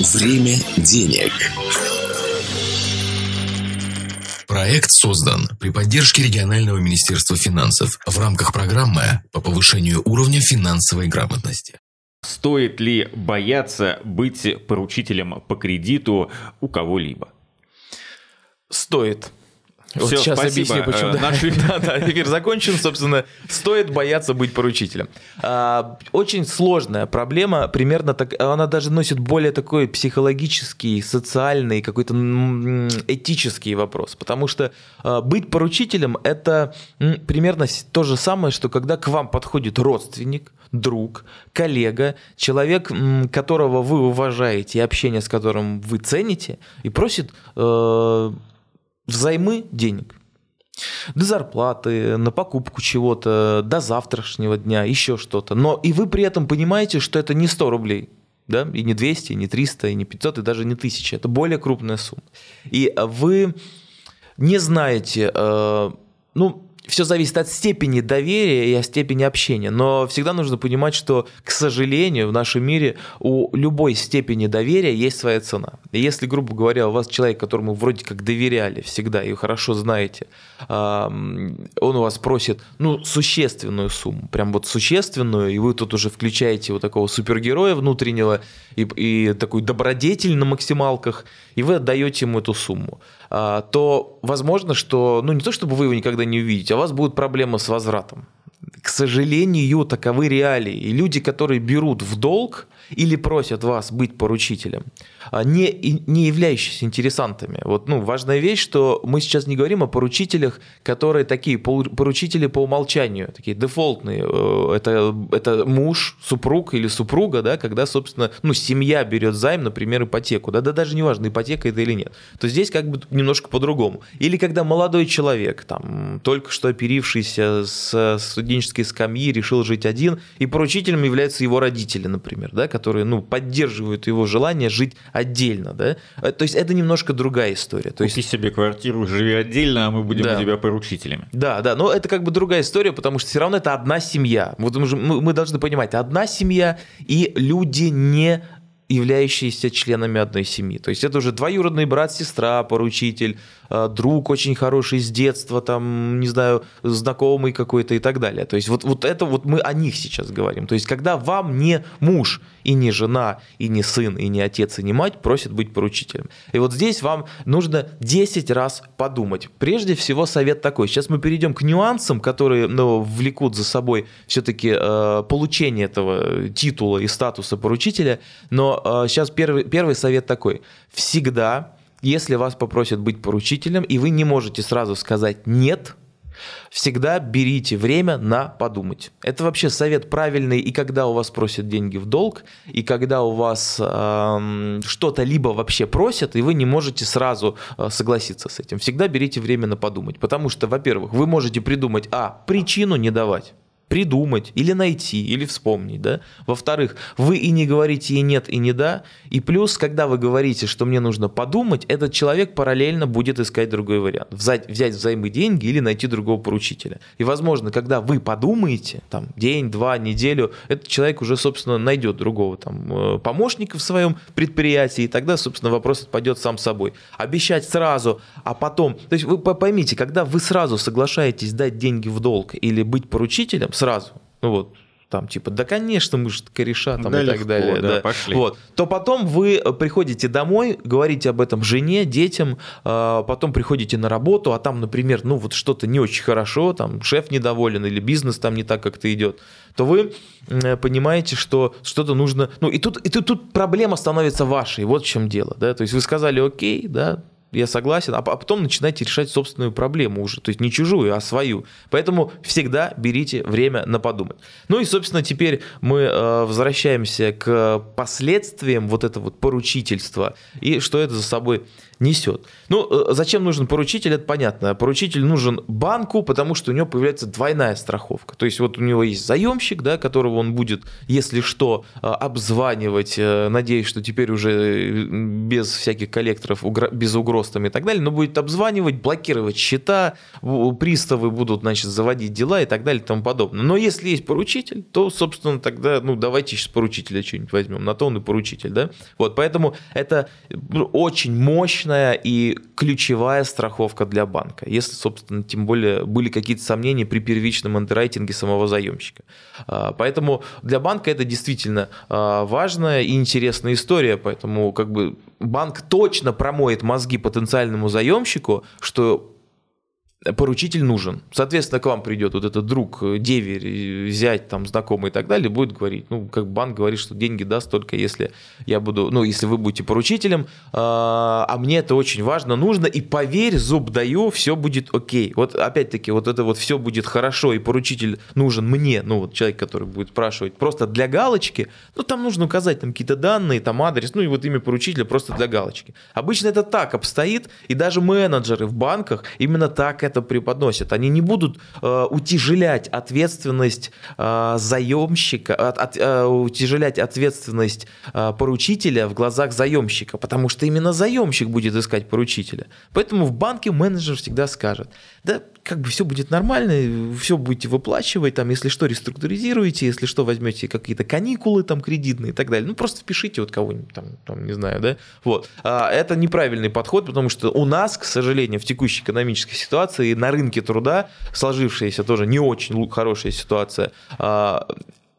Время денег. Проект создан при поддержке регионального министерства финансов в рамках программы по повышению уровня финансовой грамотности. Стоит ли бояться быть поручителем по кредиту у кого-либо? Стоит. Вот Всё, сейчас спасибо. объясню, почему. Э, наш- да, да, эфир закончен, собственно. Стоит бояться быть поручителем. А, Очень сложная проблема, примерно так, она даже носит более такой психологический, социальный, какой-то этический вопрос. Потому что а, быть поручителем – это м, примерно то же самое, что когда к вам подходит родственник, друг, коллега, человек, м, которого вы уважаете и общение с которым вы цените, и просит э, взаймы денег. До зарплаты, на покупку чего-то, до завтрашнего дня, еще что-то. Но и вы при этом понимаете, что это не 100 рублей. Да? И не 200, и не 300, и не 500, и даже не 1000. Это более крупная сумма. И вы не знаете, э, ну, все зависит от степени доверия и от степени общения. Но всегда нужно понимать, что, к сожалению, в нашем мире у любой степени доверия есть своя цена. И если, грубо говоря, у вас человек, которому вроде как доверяли всегда и хорошо знаете, он у вас просит, ну, существенную сумму, прям вот существенную, и вы тут уже включаете вот такого супергероя внутреннего и, и такую добродетель на максималках, и вы отдаете ему эту сумму, то возможно, что, ну, не то чтобы вы его никогда не увидите, а у вас будут проблемы с возвратом. К сожалению, таковы реалии. И люди, которые берут в долг или просят вас быть поручителем, а, не, не являющиеся интересантами. Вот, ну, важная вещь, что мы сейчас не говорим о поручителях, которые такие поручители по умолчанию, такие дефолтные. Э, Это, это муж, супруг или супруга, да, когда, собственно, ну, семья берет займ, например, ипотеку. Да, да даже неважно, ипотека это или нет. То здесь как бы немножко по-другому. Или когда молодой человек, там, только что оперившийся с студенческой скамьи, решил жить один, и поручителем являются его родители, например, да, которые, ну, поддерживают его желание жить отдельно, да. Э, То есть это немножко другая история. То есть Купи себе квартиру, живи отдельно, а мы будем Да. у тебя поручителями. да, да, но это как бы другая история, потому что все равно это одна семья. Вот мы мы должны понимать, одна семья и люди не являющиеся членами одной семьи. То есть это уже двоюродный брат, сестра, поручитель, э, друг очень хороший с детства, там, не знаю, знакомый какой-то и так далее. То есть вот, вот это вот мы о них сейчас говорим. То есть когда вам не муж и не жена, и не сын, и не отец, и не мать просят быть поручителем. И вот здесь вам нужно 10 раз подумать. Прежде всего совет такой. Сейчас мы перейдем к нюансам, которые ну, влекут за собой все-таки э, получение этого титула и статуса поручителя. Но э, сейчас первый, первый совет такой. Всегда, если вас попросят быть поручителем, и вы не можете сразу сказать «нет», Всегда берите время на подумать. Это вообще совет правильный и когда у вас просят деньги в долг, и когда у вас эм, что-то либо вообще просят, и вы не можете сразу э, согласиться с этим. Всегда берите время на подумать. Потому что, во-первых, вы можете придумать, а, причину не давать придумать или найти, или вспомнить, да. Во-вторых, вы и не говорите и нет, и не да. И плюс, когда вы говорите, что мне нужно подумать, этот человек параллельно будет искать другой вариант. Взять, взять взаймы деньги или найти другого поручителя. И, возможно, когда вы подумаете, там, день, два, неделю, этот человек уже, собственно, найдет другого там э, помощника в своем предприятии, и тогда, собственно, вопрос отпадет сам собой. Обещать сразу, а потом... То есть вы по- поймите, когда вы сразу соглашаетесь дать деньги в долг или быть поручителем, сразу, ну вот, там типа, да, конечно, мы же кореша там Да, и так легко, далее. да, пошли. Вот. То потом вы э, приходите домой, говорите об этом жене, детям, э, потом приходите на работу, а там, например, ну вот что-то не очень хорошо, там шеф недоволен или бизнес там не так как-то идет, то вы э, понимаете, что что-то нужно... Ну и тут, и тут, тут проблема становится вашей, вот в чем дело. Да? То есть вы сказали, окей, да, я согласен, а а потом начинаете решать собственную проблему уже, то есть не чужую, а свою. Поэтому всегда берите время на подумать. Ну и, собственно, теперь мы э, возвращаемся к последствиям вот этого вот поручительства и что это за собой несет. Ну, э, зачем нужен поручитель, это понятно. Поручитель нужен банку, потому что у него появляется двойная страховка. То есть вот у него есть заемщик, да, которого он будет, если что, э, обзванивать, надеясь, что теперь уже без всяких коллекторов, без угроз ростом и так далее, но будет обзванивать, блокировать счета, приставы будут, значит, заводить дела и так далее и тому подобное. Но если есть поручитель, то, собственно, тогда, ну, давайте сейчас поручителя что-нибудь возьмем, на то он и поручитель, да? Вот, поэтому это ну, очень мощная и ключевая страховка для банка, если, собственно, тем более были какие-то сомнения при первичном андеррайтинге самого заемщика. А, поэтому для банка это действительно а, важная и интересная история, поэтому как бы банк точно промоет мозги потенциальному заемщику, что поручитель нужен. Соответственно, к вам придет вот этот друг, э, деверь, зять, там, знакомый и так далее, будет говорить, ну, как банк говорит, что деньги даст только если я буду, ну, если вы будете поручителем, а, а мне это очень важно, нужно, и поверь, зуб даю, все будет окей. Вот опять-таки, вот это вот все будет хорошо, и поручитель нужен мне, ну, вот человек, который будет спрашивать просто для галочки, ну, там нужно указать там какие-то данные, там адрес, ну, и вот имя поручителя просто для галочки. Обычно это так обстоит, и даже менеджеры в банках именно так это преподносят. Они не будут э, утяжелять ответственность э, заемщика, от, от, э, утяжелять ответственность э, поручителя в глазах заемщика, потому что именно заемщик будет искать поручителя. Поэтому в банке менеджер всегда скажет, да, как бы все будет нормально, все будете выплачивать, там, если что, реструктуризируете, если что, возьмете какие-то каникулы там кредитные и так далее. Ну, просто впишите вот кого-нибудь там, там, не знаю, да. Вот. А это неправильный подход, потому что у нас, к сожалению, в текущей экономической ситуации на рынке труда сложившаяся тоже не очень хорошая ситуация, а,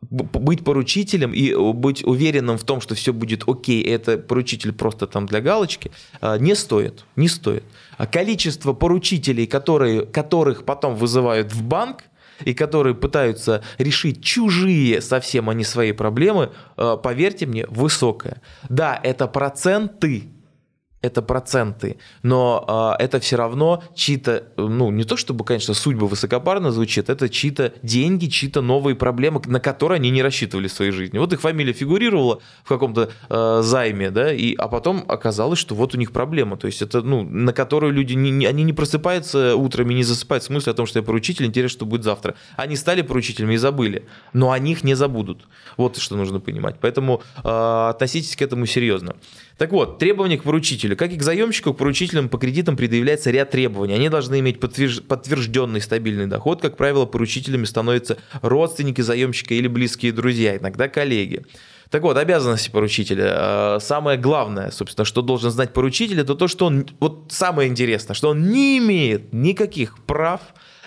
быть поручителем и быть уверенным в том, что все будет окей, это поручитель просто там для галочки, а, не стоит, не стоит. А количество поручителей, которые, которых потом вызывают в банк, и которые пытаются решить чужие совсем, а не свои проблемы, а, поверьте мне, высокое. Да, это проценты, это проценты, но э, это все равно чьи-то, ну не то чтобы, конечно, судьба высокопарно звучит, это чьи-то деньги, чьи-то новые проблемы, на которые они не рассчитывали в своей жизни. Вот их фамилия фигурировала в каком-то э, займе, да, и, а потом оказалось, что вот у них проблема, то есть это, ну, на которую люди, не, они не просыпаются утром и не засыпают с мыслью о том, что я поручитель, интересно, что будет завтра. Они стали поручителями и забыли, но о них не забудут. Вот что нужно понимать. Поэтому э, относитесь к этому серьезно. Так вот, требования к поручителю. Как и к заемщику, к поручителям по кредитам предъявляется ряд требований. Они должны иметь подтвержденный стабильный доход. Как правило, поручителями становятся родственники заемщика или близкие друзья, иногда коллеги. Так вот, обязанности поручителя. Э, самое главное, собственно, что должен знать поручитель, это то, что он, вот самое интересное, что он не имеет никаких прав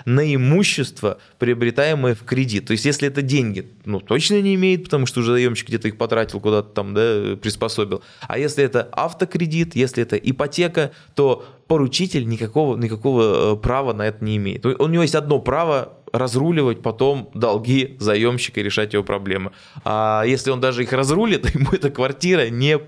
на имущество, приобретаемое в кредит. То есть, если это деньги, ну, точно не имеет, потому что уже заемщик где-то их потратил куда-то там, да, приспособил. А если это автокредит, если это ипотека, то поручитель никакого, никакого э, права на это не имеет. У него есть одно право разруливать потом долги заемщика и решать его проблемы. А если он даже их разрулит, ему эта квартира не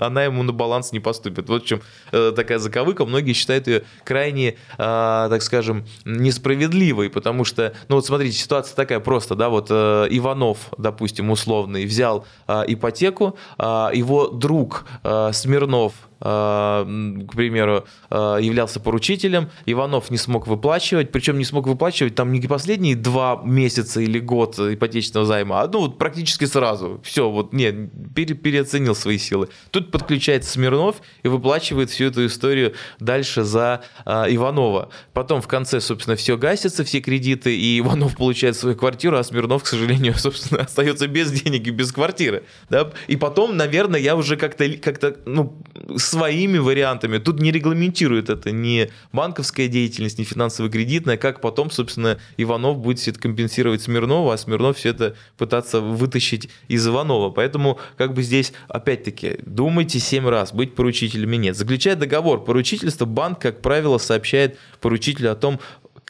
она ему на баланс не поступит. Вот в чем э, такая заковыка. Многие считают ее крайне, а, так скажем, несправедливой, потому что, ну вот смотрите, ситуация такая просто, да, вот э, Иванов, допустим, условный, взял а, ипотеку, а, его друг Смирнов к примеру, являлся поручителем, Иванов не смог выплачивать, причем не смог выплачивать там не последние два месяца или год ипотечного займа, а ну вот практически сразу. Все, вот не, пере, переоценил свои силы. Тут подключается Смирнов и выплачивает всю эту историю дальше за э, Иванова. Потом в конце, собственно, все гасится, все кредиты, и Иванов получает свою квартиру, а Смирнов, к сожалению, собственно, остается без денег и без квартиры. Да? И потом, наверное, я уже как-то как ну, своими вариантами, тут не регламентирует это ни банковская деятельность, ни финансово-кредитная, как потом, собственно, Иванов будет все это компенсировать Смирнова, а Смирнов все это пытаться вытащить из Иванова. Поэтому как бы здесь, опять-таки. Думайте 7 раз, быть поручителем или нет. Заключая договор поручительства, банк, как правило, сообщает поручителю о том,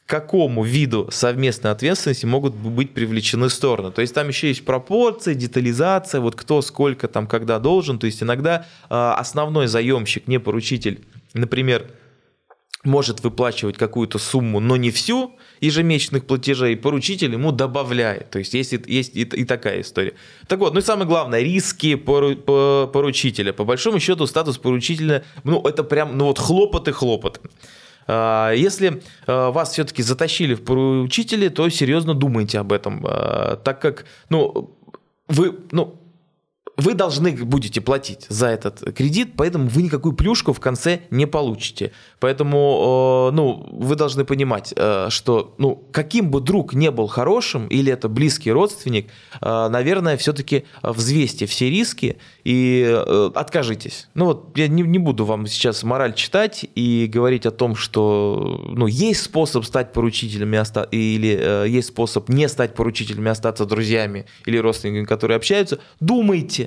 к какому виду совместной ответственности могут быть привлечены стороны. То есть там еще есть пропорции, детализация, вот кто сколько там когда должен. То есть иногда э, основной заемщик, не поручитель, например, может выплачивать какую-то сумму, но не всю ежемесячных платежей, поручитель ему добавляет. То есть есть, есть и, и такая история. Так вот, ну и самое главное, риски пору, по, поручителя. По большому счету статус поручителя, ну это прям, ну вот хлопоты-хлопоты. А, если а, вас все-таки затащили в поручители, то серьезно думайте об этом, а, так как, ну, вы, ну, вы должны будете платить за этот кредит, поэтому вы никакую плюшку в конце не получите. Поэтому, э, ну, вы должны понимать, э, что, ну, каким бы друг не был хорошим, или это близкий родственник, э, наверное, все-таки взвесьте все риски и откажитесь. Ну вот, я не, не буду вам сейчас мораль читать и говорить о том, что, ну, есть способ стать поручителями, или есть способ не стать поручителями, остаться друзьями или родственниками, которые общаются. Думайте,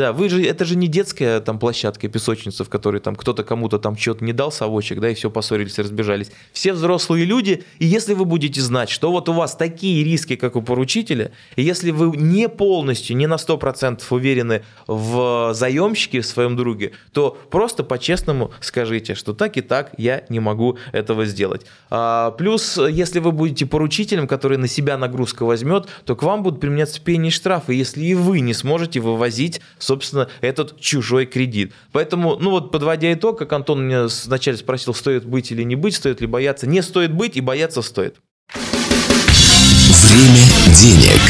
да, вы же, это же не детская там площадка, песочница, в которой там кто-то кому-то там что-то не дал совочек, да, и все поссорились разбежались. Все взрослые люди, и если вы будете знать, что вот у вас такие риски, как у поручителя, и если вы не полностью, не на 100% уверены в заемщике, в своем друге, то просто по-честному скажите, что так и так я не могу этого сделать. А, плюс, если вы будете поручителем, который на себя нагрузку возьмет, то к вам будут применяться пени и штрафы, если и вы не сможете вывозить собственно, этот чужой кредит. Поэтому, ну вот, подводя итог, как Антон меня вначале спросил, стоит быть или не быть, стоит ли бояться, не стоит быть и бояться стоит. Время денег.